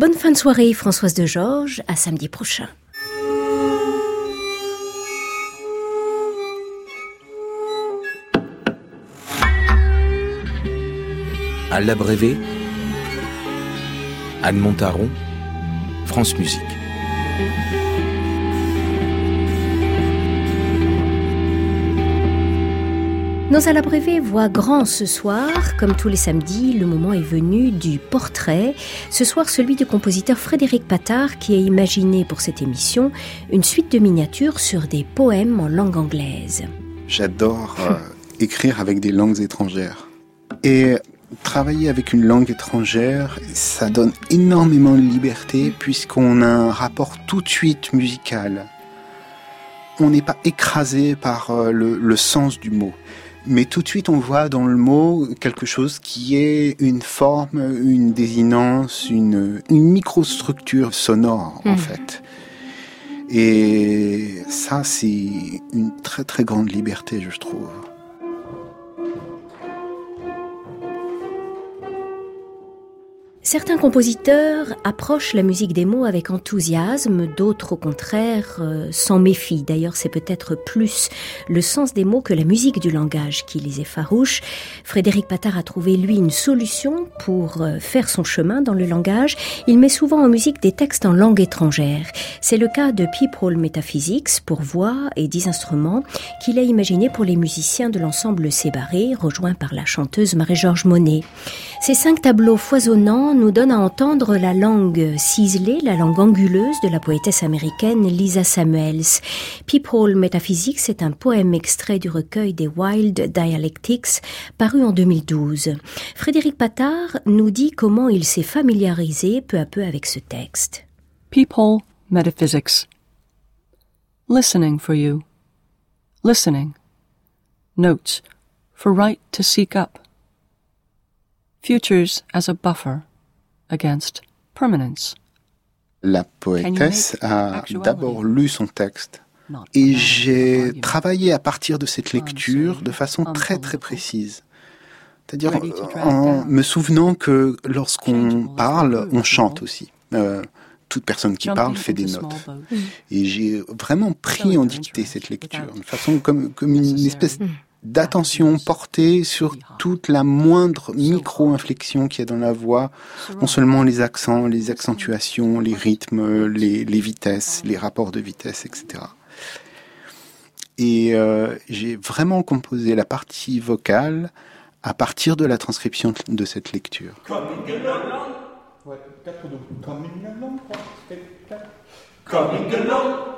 Bonne fin de soirée Françoise de Georges, à samedi prochain. À l'abrévé, Anne Montaron, France Musique. Nos à l'abrévé voient grand ce soir. Comme tous les samedis, le moment est venu du portrait. Ce soir, celui du compositeur Frédéric Patard qui a imaginé pour cette émission une suite de miniatures sur des poèmes en langue anglaise. J'adore euh, écrire avec des langues étrangères. Et travailler avec une langue étrangère, ça donne énormément de liberté puisqu'on a un rapport tout de suite musical. On n'est pas écrasé par euh, le sens du mot mais tout de suite on voit dans le mot quelque chose qui est une forme, une désinence, une, une microstructure sonore en hmm. fait. Et ça c'est une très très grande liberté je trouve. Certains compositeurs approchent la musique des mots avec enthousiasme, d'autres au contraire euh, s'en méfient. D'ailleurs, c'est peut-être plus le sens des mots que la musique du langage qui les effarouche. Frédéric Patard a trouvé, lui, une solution pour euh, faire son chemin dans le langage. Il met souvent en musique des textes en langue étrangère. C'est le cas de People Metaphysics pour voix et dix instruments qu'il a imaginé pour les musiciens de l'ensemble Sébarré, rejoint par la chanteuse Marie-Georges Monet. Ces cinq tableaux foisonnants nous donnent à entendre la langue ciselée, la langue anguleuse de la poétesse américaine Lisa Samuels. People Metaphysics est un poème extrait du recueil des Wild Dialectics paru en 2012. Frédéric Patard nous dit comment il s'est familiarisé peu à peu avec ce texte. People Metaphysics. Listening for you. Listening. Notes for right to seek up. Futures as a buffer against permanence. La poétesse a d'abord lu son texte et j'ai travaillé à partir de cette lecture de façon très très précise. C'est-à-dire en me souvenant que lorsqu'on parle, on chante aussi. Euh, toute personne qui parle fait des notes. Et j'ai vraiment pris en dictée cette lecture, de façon comme, comme une espèce d'attention portée sur toute la moindre micro-inflexion qu'il y a dans la voix, non seulement les accents, les accentuations, les rythmes, les, vitesses, les rapports de vitesse, etc. Et euh, j'ai vraiment composé la partie vocale à partir de la transcription de cette lecture.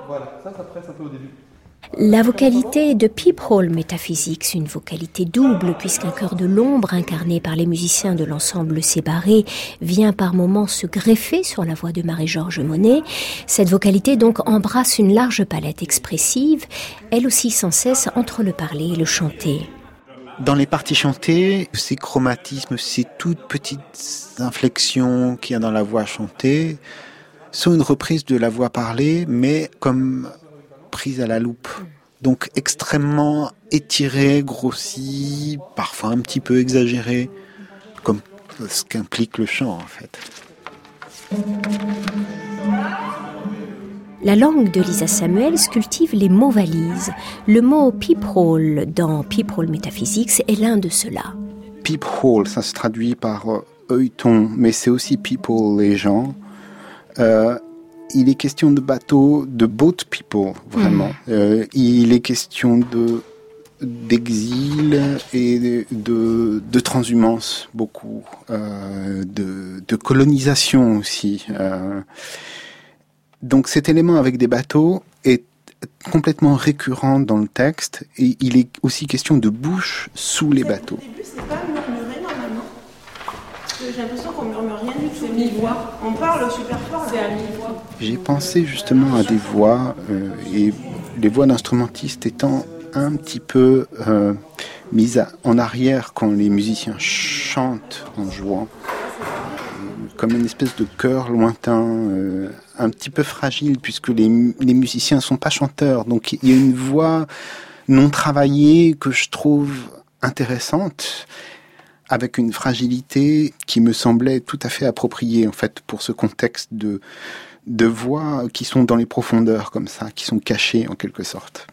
Voilà, ça, ça presse un peu au début. La vocalité de Peephole Metaphysics, une vocalité double, puisqu'un cœur de l'ombre incarné par les musiciens de l'ensemble séparé vient par moments se greffer sur la voix de Marie-Georges Monet. Cette vocalité donc embrasse une large palette expressive, elle aussi sans cesse entre le parler et le chanter. Dans les parties chantées, ces chromatismes, ces toutes petites inflexions qu'il y a dans la voix chantée, sont une reprise de la voix parlée, mais comme prise à la loupe. Donc extrêmement étiré, grossi, parfois un petit peu exagéré, comme ce qu'implique le chant en fait. La langue de Lisa Samuels cultive les mots valises. Le mot peephole dans Peephole Metaphysics est l'un de ceux-là. Peephole, ça se traduit par euh, œilleton, mais c'est aussi people, les gens. Euh, il est question de bateaux, de boat people, vraiment. Mm. Euh, il est question de d'exil et de, de, transhumance beaucoup, euh, de, de, colonisation aussi. Euh. donc cet élément avec des bateaux est complètement récurrent dans le texte et il est aussi question de bouche sous les bateaux. J'ai l'impression qu'on murmure rien du tout. C'est mi-voix. On parle super fort. C'est à mi-voix. J'ai pensé justement à des voix euh, et les voix d'instrumentistes étant un petit peu euh, mises en arrière quand les musiciens chantent en jouant, comme une espèce de chœur lointain, euh, un petit peu fragile puisque les, les musiciens ne sont pas chanteurs. Donc il y a une voix non travaillée que je trouve intéressante avec une fragilité qui me semblait tout à fait appropriée en fait pour ce contexte de de voix qui sont dans les profondeurs comme ça, qui sont cachées en quelque sorte.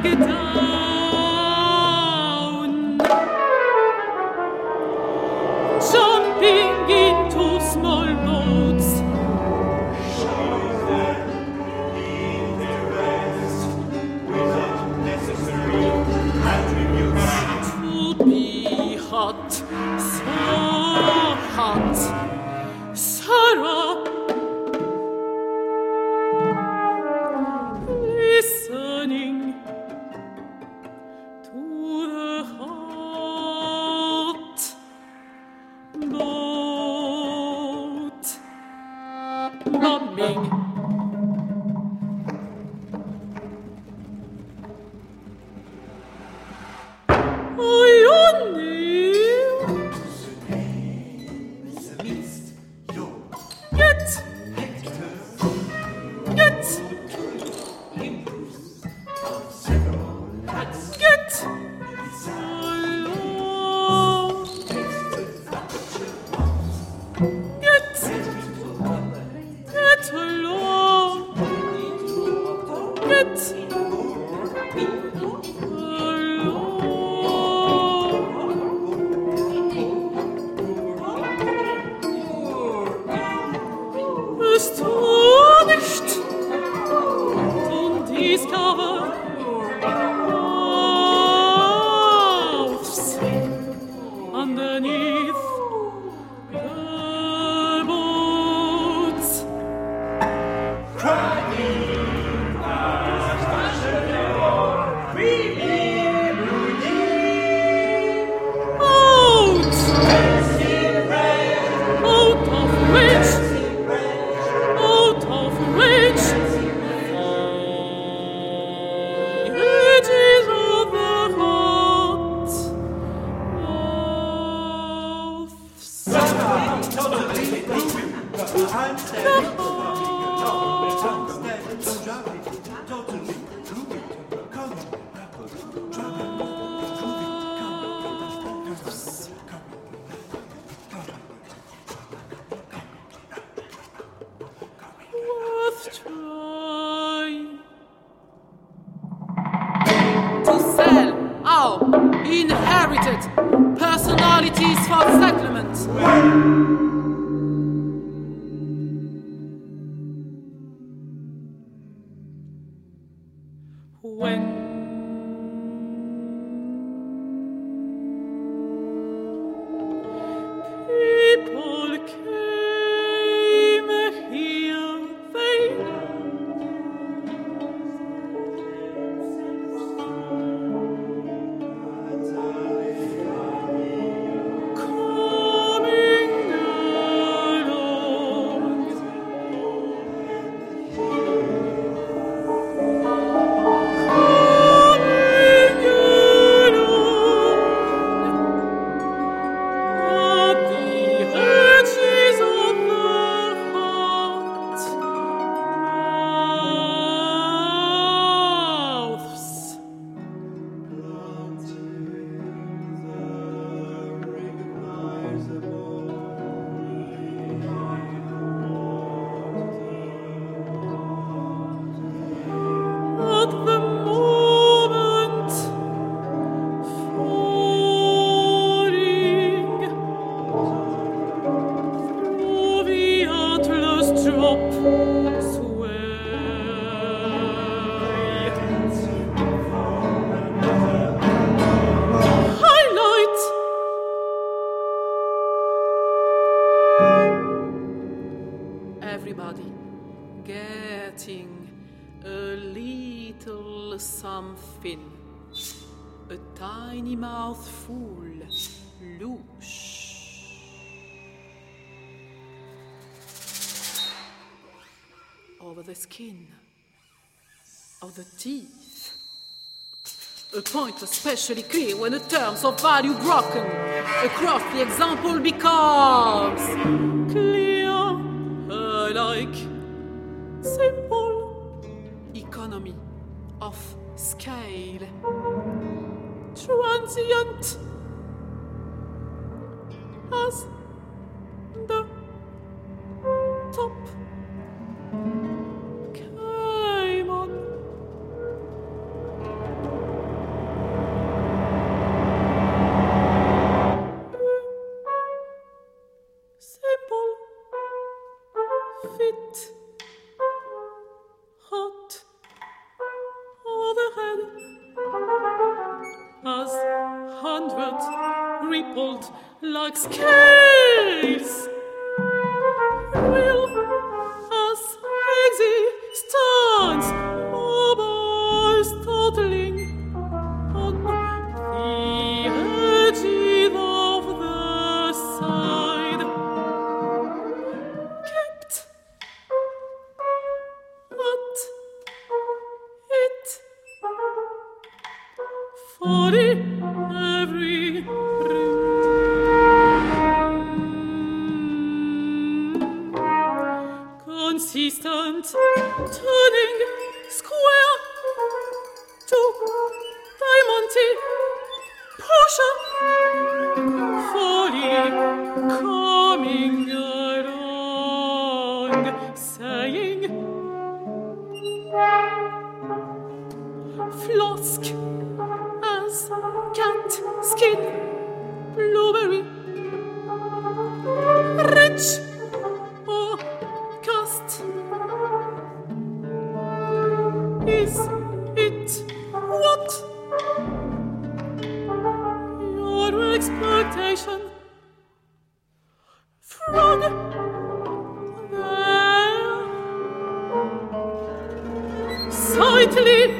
guitar. Skin of the teeth. A point especially clear when the terms of value broken across the example becomes clear, I like simple economy of scale, transient as sorry invitation from there. sightly.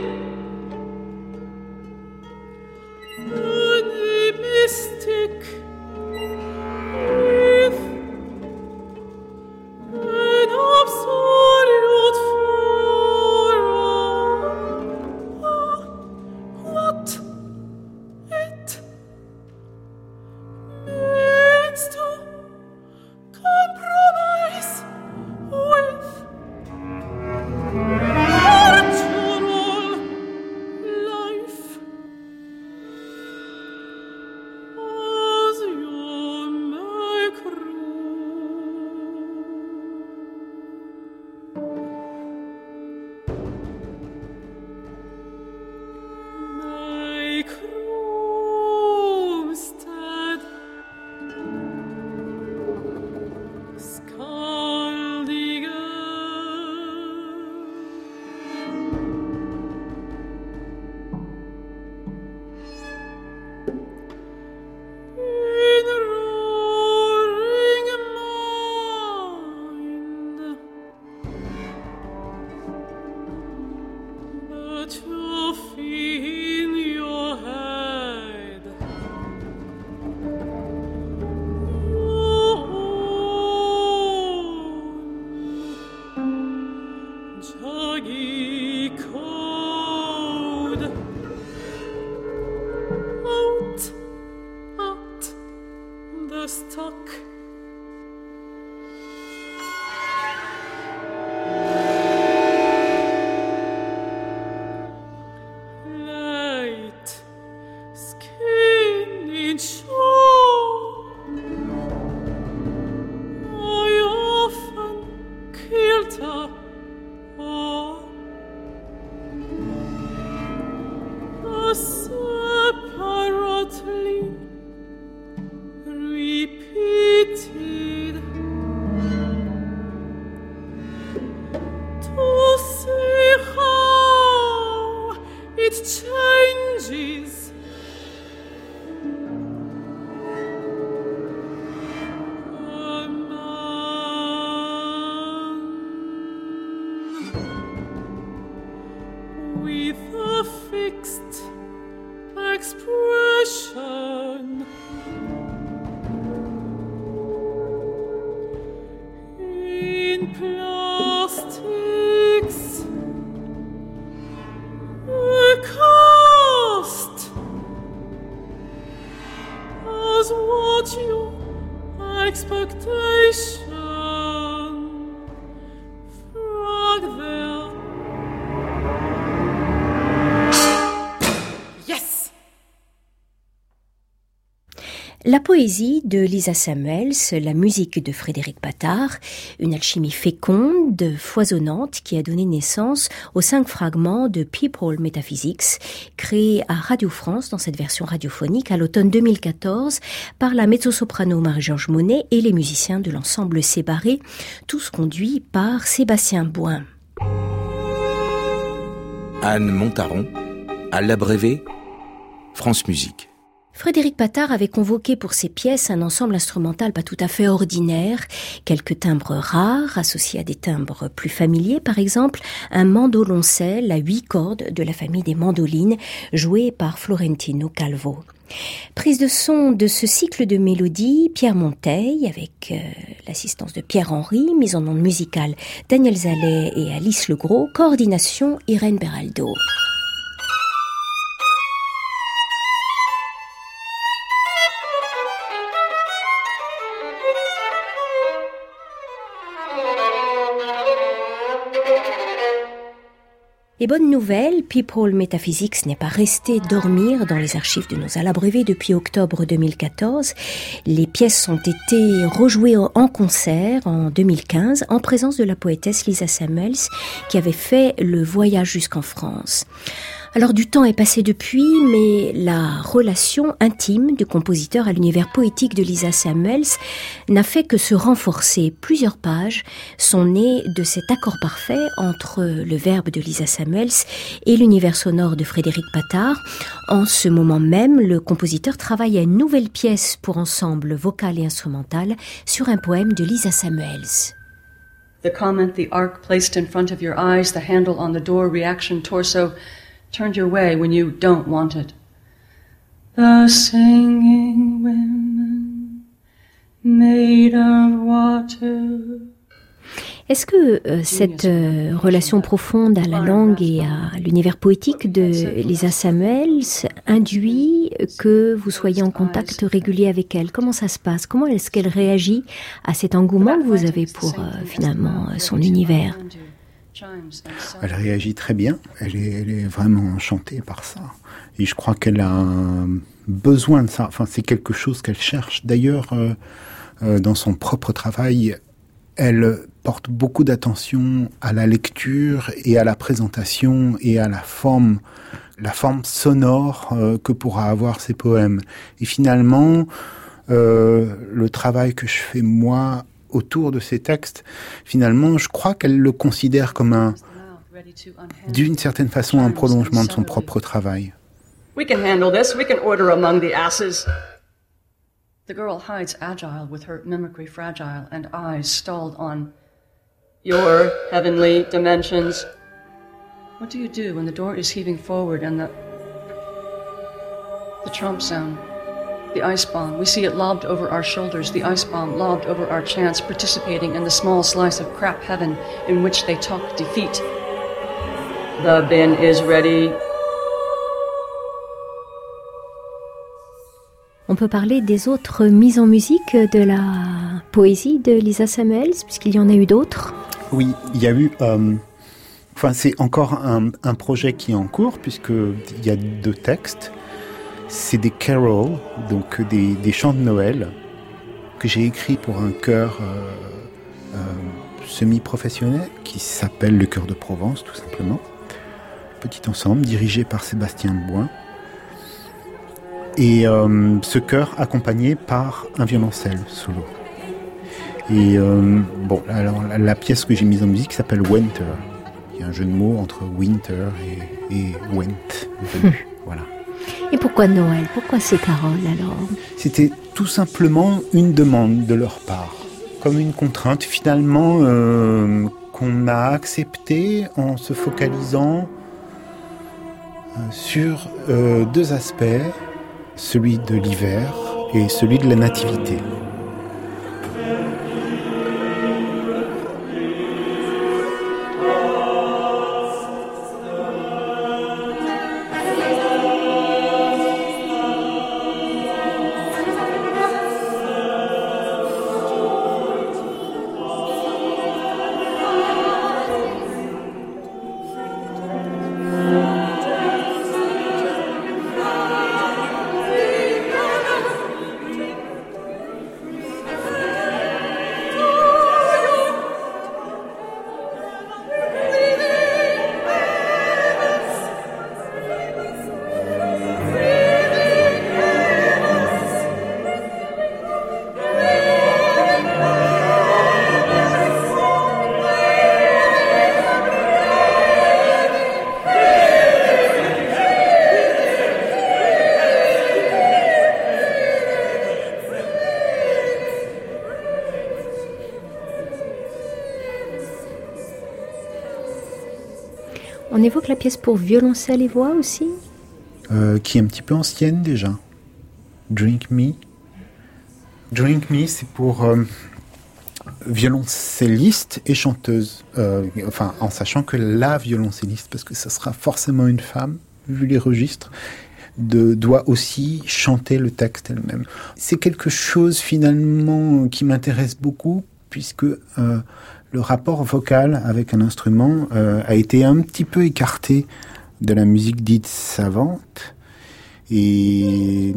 La poésie de Lisa Samuels, la musique de Frédéric Patard, une alchimie féconde, foisonnante qui a donné naissance aux cinq fragments de People Metaphysics, créés à Radio France dans cette version radiophonique à l'automne 2014 par la mezzo-soprano Marie-Georges Monet et les musiciens de l'ensemble Sébarré, tous conduits par Sébastien Boin. Anne Montaron, à l'abrévé, France Musique. Frédéric Patard avait convoqué pour ses pièces un ensemble instrumental pas tout à fait ordinaire, quelques timbres rares associés à des timbres plus familiers, par exemple un mandoloncelle à huit cordes de la famille des mandolines, joué par Florentino Calvo. Prise de son de ce cycle de mélodies, Pierre Monteil, avec euh, l'assistance de Pierre-Henri, mise en onde musicale Daniel Zallet et Alice Legros, coordination Irène Beraldo. Et bonne nouvelle, People Metaphysics n'est pas resté dormir dans les archives de nos abrevés depuis octobre 2014. Les pièces ont été rejouées en concert en 2015 en présence de la poétesse Lisa Samuels qui avait fait le voyage jusqu'en France. Alors du temps est passé depuis, mais la relation intime du compositeur à l'univers poétique de Lisa Samuels n'a fait que se renforcer. Plusieurs pages sont nées de cet accord parfait entre le verbe de Lisa Samuels et l'univers sonore de Frédéric Patard. En ce moment même, le compositeur travaille à une nouvelle pièce pour ensemble vocal et instrumental sur un poème de Lisa Samuels. The comment, the arc placed in front of your eyes, the handle on the door, reaction, torso, turned your way when you don't want it. The singing women made of water. Est-ce que euh, cette euh, relation profonde à la langue et à l'univers poétique de Lisa Samuels induit que vous soyez en contact régulier avec elle? Comment ça se passe? Comment est-ce qu'elle réagit à cet engouement que vous avez pour euh, finalement son univers? Elle réagit très bien, elle est, vraiment enchantée par ça. Et je crois qu'elle a besoin de ça. Enfin, c'est quelque chose qu'elle cherche. D'ailleurs, euh, euh, dans son propre travail, elle porte beaucoup d'attention à la lecture et à la présentation et à la forme, la forme sonore euh, que pourra avoir ses poèmes. Et finalement, le travail que je fais moi autour de ces textes, finalement, je crois qu'elle le considère comme un, d'une certaine façon, un prolongement de son propre travail. We can handle this. We can order among the asses. The girl hides agile with her mimicry fragile and eyes stalled on your heavenly dimensions. What do you do when the door is heaving forward and the the trump sound the ice bomb. We see it lobbed over our shoulders, the ice bomb lobbed over our chance, participating in the small slice of crap heaven in which they talk defeat. The bin is ready. On peut parler des autres mises en musique de la poésie de Lisa Samuels, puisqu'il y en a eu d'autres. Oui, il y a eu. Euh, enfin, c'est encore un, un, projet qui est en cours, puisqu'il y a deux textes c'est des carols, donc des, chants de Noël que j'ai écrits pour un chœur euh, euh, semi-professionnel qui s'appelle le Chœur de Provence, tout simplement. Petit ensemble dirigé par Sébastien Boin. Et euh, ce chœur accompagné par un violoncelle solo. Et bon, alors la, pièce que j'ai mise en musique s'appelle Winter. Il y a un jeu de mots entre winter et, et went. voilà. Et pourquoi Noël? Pourquoi ces paroles alors? C'était tout simplement une demande de leur part, comme une contrainte finalement euh, qu'on a acceptée en se focalisant sur deux aspects, celui de l'hiver et celui de la nativité. La pièce pour violoncelle et voix aussi euh, Qui est un petit peu ancienne déjà. Drink Me. Drink Me, c'est pour euh, violoncelliste et chanteuse. Euh, enfin, en sachant que la violoncelliste, parce que ça sera forcément une femme, vu les registres, de, doit aussi chanter le texte elle-même. C'est quelque chose finalement qui m'intéresse beaucoup, puisque le rapport vocal avec un instrument euh, a été un petit peu écarté de la musique dite savante. Et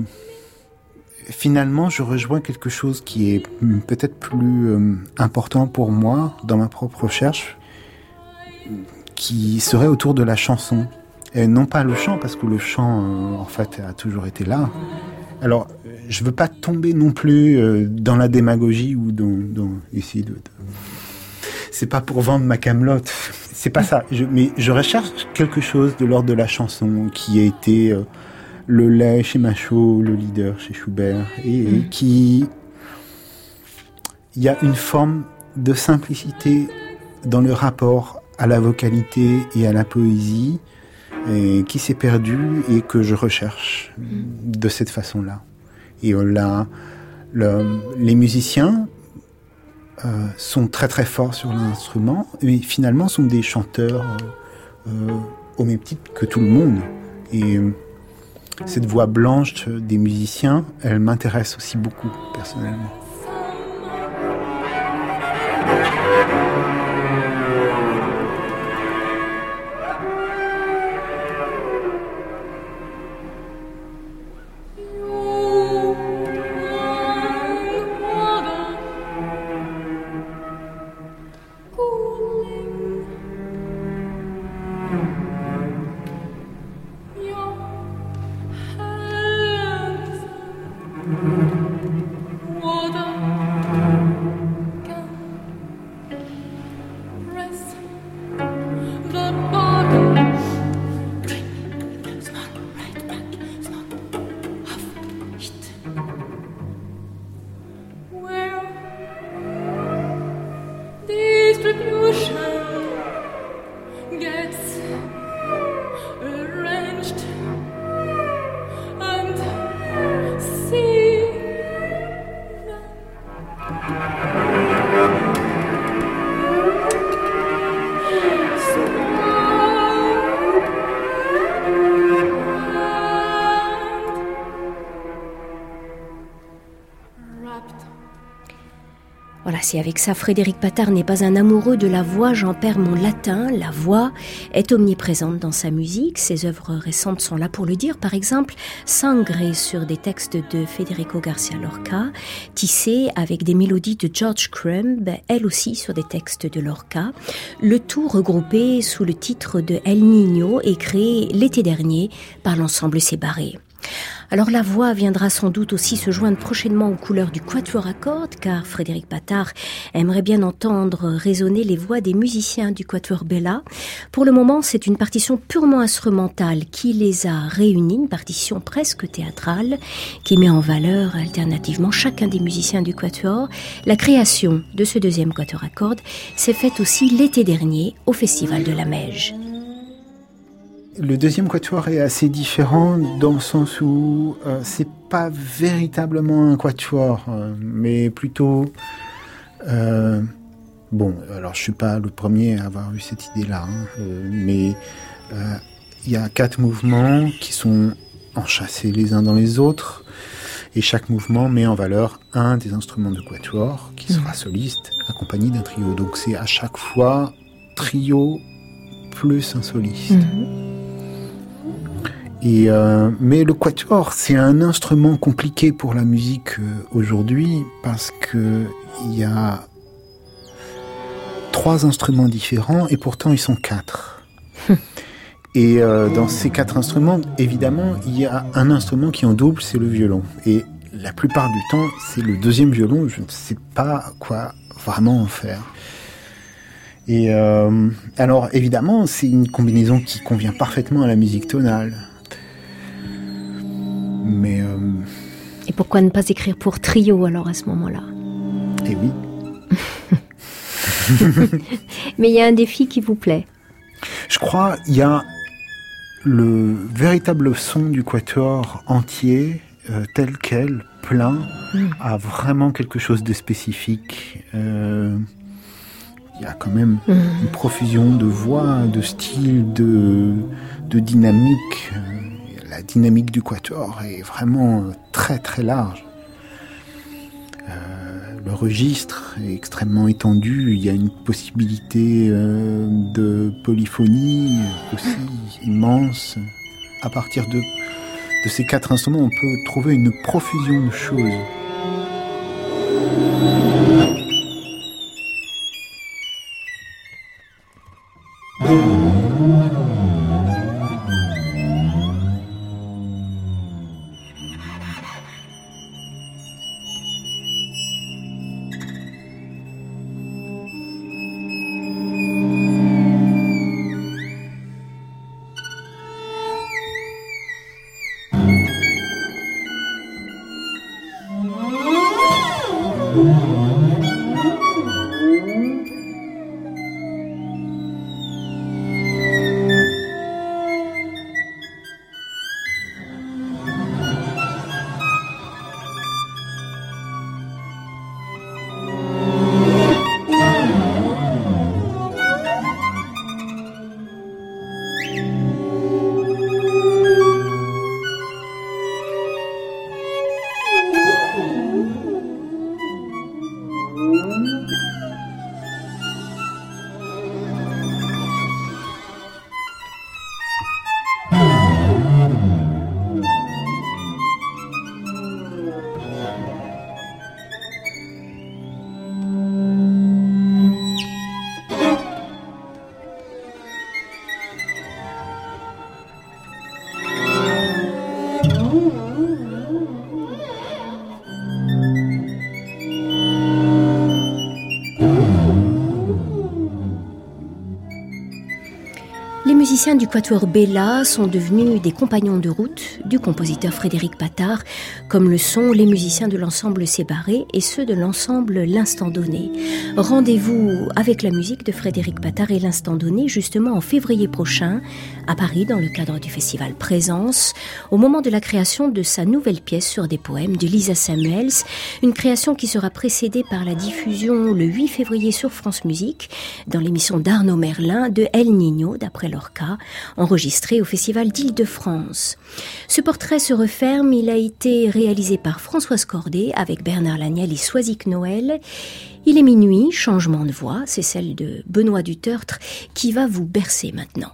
finalement, je rejoins quelque chose qui est peut-être plus euh, important pour moi dans ma propre recherche, qui serait autour de la chanson. Et non pas le chant, parce que le chant, euh, en fait, a toujours été là. Alors, je veux pas tomber non plus dans la démagogie ou dans, ici c'est pas pour vendre ma camelote. C'est pas ça. mais je recherche quelque chose de l'ordre de la chanson qui a été euh, le lait chez Machaut, le leader chez Schubert, et, mm. qui il y a une forme de simplicité dans le rapport à la vocalité et à la poésie et qui s'est perdue et que je recherche mm. de cette façon-là. Et là, les musiciens euh, sont très très forts sur l'instrument, mais finalement sont des chanteurs euh, euh, au même titre que tout le monde. Et cette voix blanche des musiciens, elle m'intéresse aussi beaucoup personnellement. Stück avec ça Frédéric Patard n'est pas un amoureux de la voix, j'en perds mon latin. La voix est omniprésente dans sa musique. Ses œuvres récentes sont là pour le dire. Par exemple, Sangré sur des textes de Federico Garcia Lorca, Tissé avec des mélodies de George Crumb, elle aussi sur des textes de Lorca. Le tout regroupé sous le titre de El Niño et créé l'été dernier par l'ensemble Sébarré. Alors la voix viendra sans doute aussi se joindre prochainement aux couleurs du quatuor à cordes, car Frédéric Patard aimerait bien entendre résonner les voix des musiciens du quatuor Bella. Pour le moment, c'est une partition purement instrumentale qui les a réunis, une partition presque théâtrale, qui met en valeur alternativement chacun des musiciens du quatuor. La création de ce deuxième quatuor à cordes s'est faite aussi l'été dernier au Festival de la Meige. Le deuxième quatuor est assez différent dans le sens où euh, c'est pas véritablement un quatuor, euh, mais plutôt euh, bon. Alors je suis pas le premier à avoir eu cette idée-là, hein, mais il y a quatre mouvements qui sont enchâssés les uns dans les autres, et chaque mouvement met en valeur un des instruments de quatuor qui sera soliste, accompagné d'un trio. Donc c'est à chaque fois trio plus un soliste. Mhm. Et euh, mais le quatuor, c'est un instrument compliqué pour la musique euh, aujourd'hui parce que il y a trois instruments différents et pourtant ils sont quatre. et euh, dans ces quatre instruments, évidemment, il y a un instrument qui en double, c'est le violon. Et la plupart du temps, c'est le deuxième violon. Je ne sais pas quoi vraiment en faire. Et euh, alors évidemment, c'est une combinaison qui convient parfaitement à la musique tonale. Mais euh, et pourquoi ne pas écrire pour trio alors à ce moment-là? Eh oui. Mais il y a un défi qui vous plaît? Je crois il y a le véritable son du quatuor entier euh, tel quel, plein, mm. a vraiment quelque chose de spécifique. Euh, il y a quand même mm. une profusion de voix, de style, de, de dynamique. La dynamique du quatuor est vraiment très très large. Euh, le registre est extrêmement étendu. Il y a une possibilité euh, de polyphonie aussi immense. À partir de ces quatre instruments, on peut trouver une profusion de choses. Wow. Musiciens du quatuor Bella sont devenus des compagnons de route du compositeur Frédéric Patard, comme le sont les musiciens de l'ensemble Séparé et ceux de l'ensemble L'Instant Donné. Rendez-vous avec la musique de Frédéric Patard et L'Instant Donné justement en février prochain à Paris dans le cadre du festival Présence, au moment de la création de sa nouvelle pièce sur des poèmes de Lisa Samuels, une création qui sera précédée par la diffusion le 8 février sur France Musique dans l'émission d'Arnaud Merlin de El Niño d'après leur enregistré au Festival d'Île-de-France. Ce portrait se referme, il a été réalisé par Françoise Cordet avec Bernard Lagnel et Soisic Noël. Il est minuit, changement de voix, c'est celle de Benoît Dutertre qui va vous bercer maintenant.